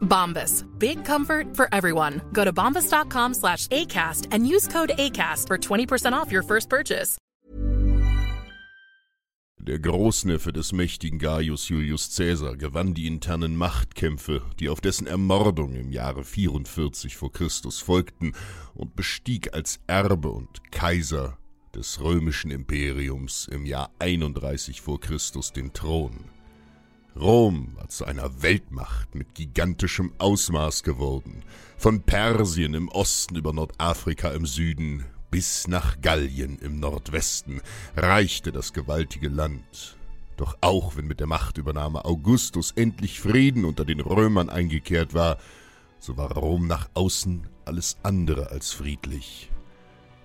Bombas. Big comfort for everyone. Go to bombas.com slash ACAST and use code ACAST for 20% off your first purchase. Der Großneffe des mächtigen Gaius Julius Caesar gewann die internen Machtkämpfe, die auf dessen Ermordung im Jahre 44 vor Christus folgten, und bestieg als Erbe und Kaiser des römischen Imperiums im Jahr 31 vor Christus den Thron. Rom war zu einer Weltmacht mit gigantischem Ausmaß geworden, von Persien im Osten über Nordafrika im Süden bis nach Gallien im Nordwesten reichte das gewaltige Land. Doch auch wenn mit der Machtübernahme Augustus endlich Frieden unter den Römern eingekehrt war, so war Rom nach außen alles andere als friedlich.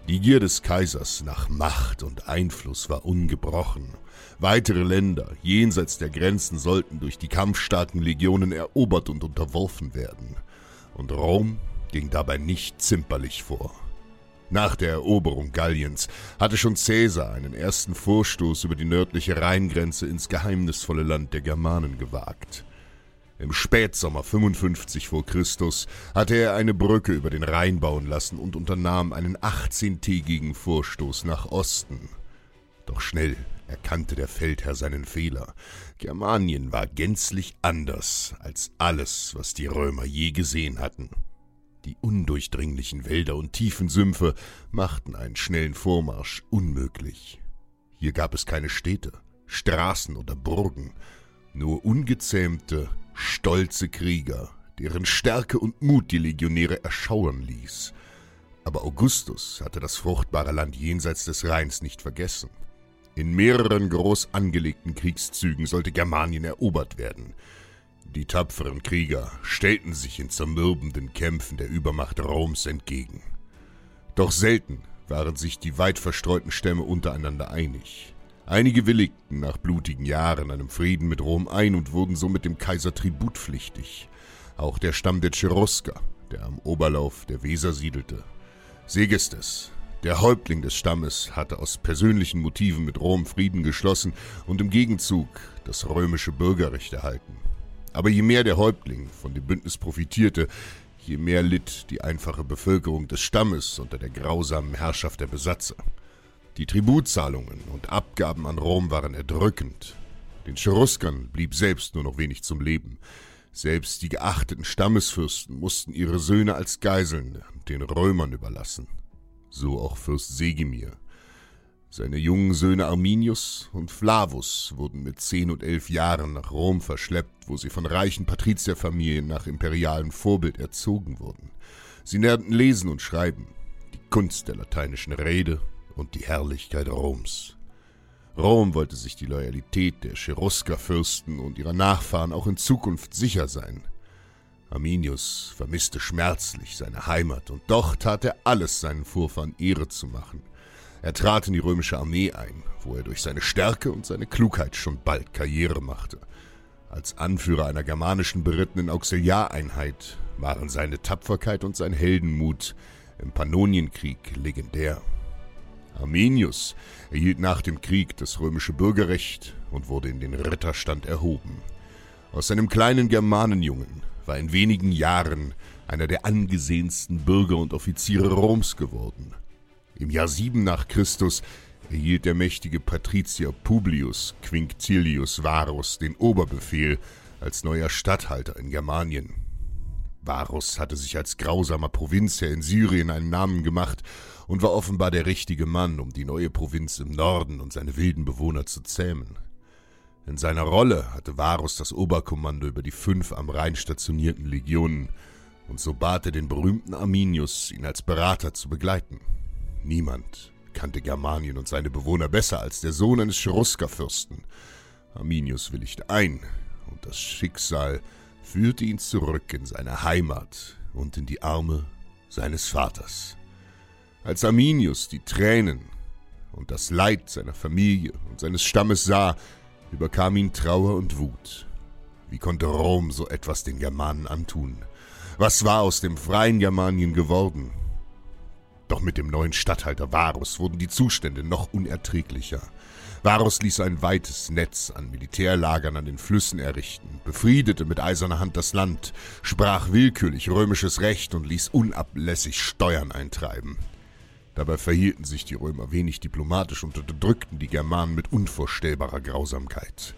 Die Gier des Kaisers nach Macht und Einfluss war ungebrochen. Weitere Länder jenseits der Grenzen sollten durch die kampfstarken Legionen erobert und unterworfen werden. Und Rom ging dabei nicht zimperlich vor. Nach der Eroberung Galliens hatte schon Caesar einen ersten Vorstoß über die nördliche Rheingrenze ins geheimnisvolle Land der Germanen gewagt. Im Spätsommer 55 vor Christus hatte er eine Brücke über den Rhein bauen lassen und unternahm einen 18-tägigen Vorstoß nach Osten. Doch schnell erkannte der Feldherr seinen Fehler. Germanien war gänzlich anders als alles, was die Römer je gesehen hatten. Die undurchdringlichen Wälder und tiefen Sümpfe machten einen schnellen Vormarsch unmöglich. Hier gab es keine Städte, Straßen oder Burgen, nur ungezähmte, stolze Krieger, deren Stärke und Mut die Legionäre erschauern ließ. Aber Augustus hatte das fruchtbare Land jenseits des Rheins nicht vergessen. In mehreren groß angelegten Kriegszügen sollte Germanien erobert werden. Die tapferen Krieger stellten sich in zermürbenden Kämpfen der Übermacht Roms entgegen. Doch selten waren sich die weit verstreuten Stämme untereinander einig. Einige willigten nach blutigen Jahren einem Frieden mit Rom ein und wurden somit dem Kaiser tributpflichtig. Auch der Stamm der Cherusker, der am Oberlauf der Weser siedelte. Segestes, der Häuptling des Stammes, hatte aus persönlichen Motiven mit Rom Frieden geschlossen und im Gegenzug das römische Bürgerrecht erhalten. Aber je mehr der Häuptling von dem Bündnis profitierte, je mehr litt die einfache Bevölkerung des Stammes unter der grausamen Herrschaft der Besatzer. Die Tributzahlungen und Abgaben an Rom waren erdrückend. Den Cheruskern blieb selbst nur noch wenig zum Leben. Selbst die geachteten Stammesfürsten mussten ihre Söhne als Geiseln den Römern überlassen. So auch Fürst Segimir. Seine jungen Söhne Arminius und Flavus wurden mit zehn und elf Jahren nach Rom verschleppt, wo sie von reichen Patrizierfamilien nach imperialem Vorbild erzogen wurden. Sie lernten lesen und schreiben, die Kunst der lateinischen Rede und die Herrlichkeit Roms. Rom wollte sich die Loyalität der Cheruskerfürsten und ihrer Nachfahren auch in Zukunft sicher sein. Arminius vermisste schmerzlich seine Heimat, und doch tat er alles, seinen Vorfahren Ehre zu machen. Er trat in die römische Armee ein, wo er durch seine Stärke und seine Klugheit schon bald Karriere machte. Als Anführer einer germanischen berittenen Auxiliareinheit waren seine Tapferkeit und sein Heldenmut im Pannonienkrieg legendär. Arminius erhielt nach dem Krieg das römische Bürgerrecht und wurde in den Ritterstand erhoben. Aus seinem kleinen Germanenjungen war in wenigen Jahren einer der angesehensten Bürger und Offiziere Roms geworden. Im Jahr 7 nach Christus erhielt der mächtige Patrizier Publius Quinctilius Varus den Oberbefehl als neuer Statthalter in Germanien. Varus hatte sich als grausamer Provinzherr in Syrien einen Namen gemacht und war offenbar der richtige Mann, um die neue Provinz im Norden und seine wilden Bewohner zu zähmen. In seiner Rolle hatte Varus das Oberkommando über die fünf am Rhein stationierten Legionen, und so bat er den berühmten Arminius, ihn als Berater zu begleiten. Niemand kannte Germanien und seine Bewohner besser als der Sohn eines Cherusker-Fürsten. Arminius willigte ein, und das Schicksal führte ihn zurück in seine Heimat und in die Arme seines Vaters. Als Arminius die Tränen und das Leid seiner Familie und seines Stammes sah, überkam ihn Trauer und Wut. Wie konnte Rom so etwas den Germanen antun? Was war aus dem freien Germanien geworden? Doch mit dem neuen Statthalter Varus wurden die Zustände noch unerträglicher. Varus ließ ein weites Netz an Militärlagern an den Flüssen errichten, befriedete mit eiserner Hand das Land, sprach willkürlich römisches Recht und ließ unablässig Steuern eintreiben. Dabei verhielten sich die Römer wenig diplomatisch und unterdrückten die Germanen mit unvorstellbarer Grausamkeit.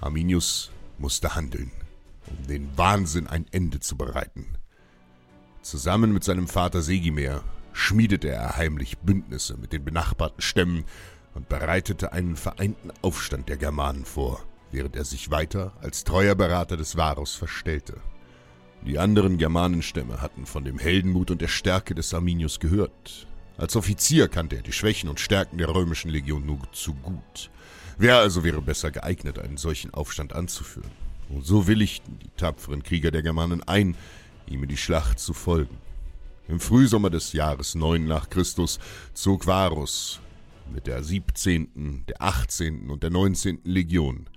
Arminius musste handeln, um den Wahnsinn ein Ende zu bereiten. Zusammen mit seinem Vater Segimer schmiedete er heimlich Bündnisse mit den benachbarten Stämmen und bereitete einen vereinten Aufstand der Germanen vor, während er sich weiter als treuer Berater des Varus verstellte. Die anderen Germanenstämme hatten von dem Heldenmut und der Stärke des Arminius gehört. Als Offizier kannte er die Schwächen und Stärken der römischen Legion nur zu gut. Wer also wäre besser geeignet, einen solchen Aufstand anzuführen? Und so willigten die tapferen Krieger der Germanen ein, ihm in die Schlacht zu folgen. Im Frühsommer des Jahres 9 nach Christus zog Varus mit der 17., der 18. und der 19. Legion,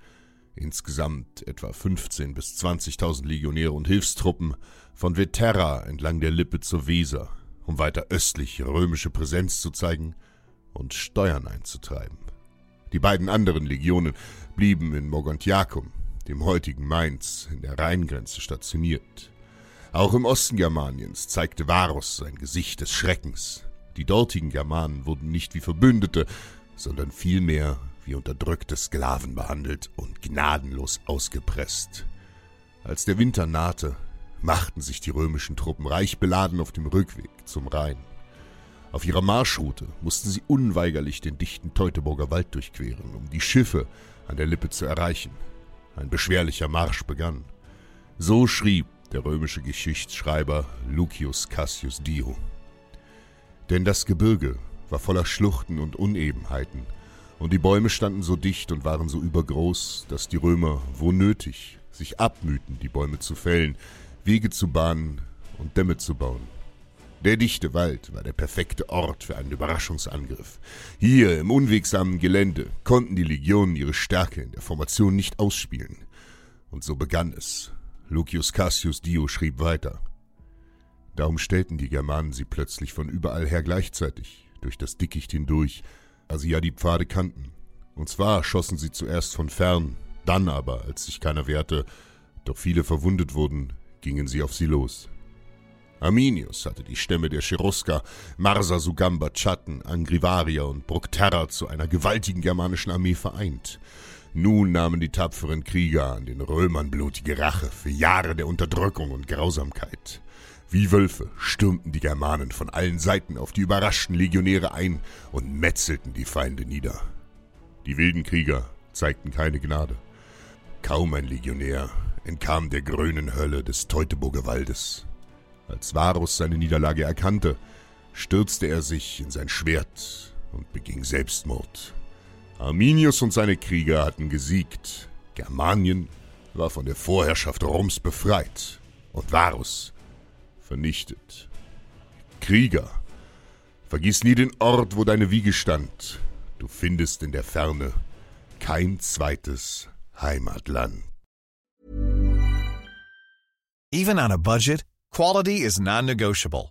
insgesamt etwa 15 bis 20.000 Legionäre und Hilfstruppen, von Veterra entlang der Lippe zur Weser, um weiter östlich römische Präsenz zu zeigen und Steuern einzutreiben. Die beiden anderen Legionen blieben in Mogontiacum, dem heutigen Mainz, in der Rheingrenze stationiert. Auch im Osten Germaniens zeigte Varus sein Gesicht des Schreckens. Die dortigen Germanen wurden nicht wie Verbündete, sondern vielmehr wie unterdrückte Sklaven behandelt und gnadenlos ausgepresst. Als der Winter nahte, machten sich die römischen Truppen reich beladen auf dem Rückweg zum Rhein. Auf ihrer Marschroute mussten sie unweigerlich den dichten Teutoburger Wald durchqueren, um die Schiffe an der Lippe zu erreichen. Ein beschwerlicher Marsch begann. So schrieb der römische Geschichtsschreiber Lucius Cassius Dio. Denn das Gebirge war voller Schluchten und Unebenheiten, und die Bäume standen so dicht und waren so übergroß, dass die Römer, wo nötig, sich abmühten, die Bäume zu fällen, Wege zu bahnen und Dämme zu bauen. Der dichte Wald war der perfekte Ort für einen Überraschungsangriff. Hier im unwegsamen Gelände konnten die Legionen ihre Stärke in der Formation nicht ausspielen. Und so begann es, Lucius Cassius Dio schrieb weiter. Darum stellten die Germanen sie plötzlich von überall her gleichzeitig, durch das Dickicht hindurch, da sie ja die Pfade kannten. Und zwar schossen sie zuerst von fern, dann aber, als sich keiner wehrte, doch viele verwundet wurden, gingen sie auf sie los. Arminius hatte die Stämme der Cherusker, Marsa, Sugamba, Chatten, Angrivaria und Bructerra zu einer gewaltigen germanischen Armee vereint. Nun nahmen die tapferen Krieger an den Römern blutige Rache für Jahre der Unterdrückung und Grausamkeit. Wie Wölfe stürmten die Germanen von allen Seiten auf die überraschten Legionäre ein und metzelten die Feinde nieder. Die wilden Krieger zeigten keine Gnade. Kaum ein Legionär entkam der grünen Hölle des Teutoburger Waldes. Als Varus seine Niederlage erkannte, stürzte er sich in sein Schwert und beging Selbstmord. Arminius und seine Krieger hatten gesiegt. Germanien war von der Vorherrschaft Roms befreit und Varus vernichtet. Krieger, vergiss nie den Ort, wo deine Wiege stand. Du findest in der Ferne kein zweites Heimatland. Even on a budget, quality is non-negotiable.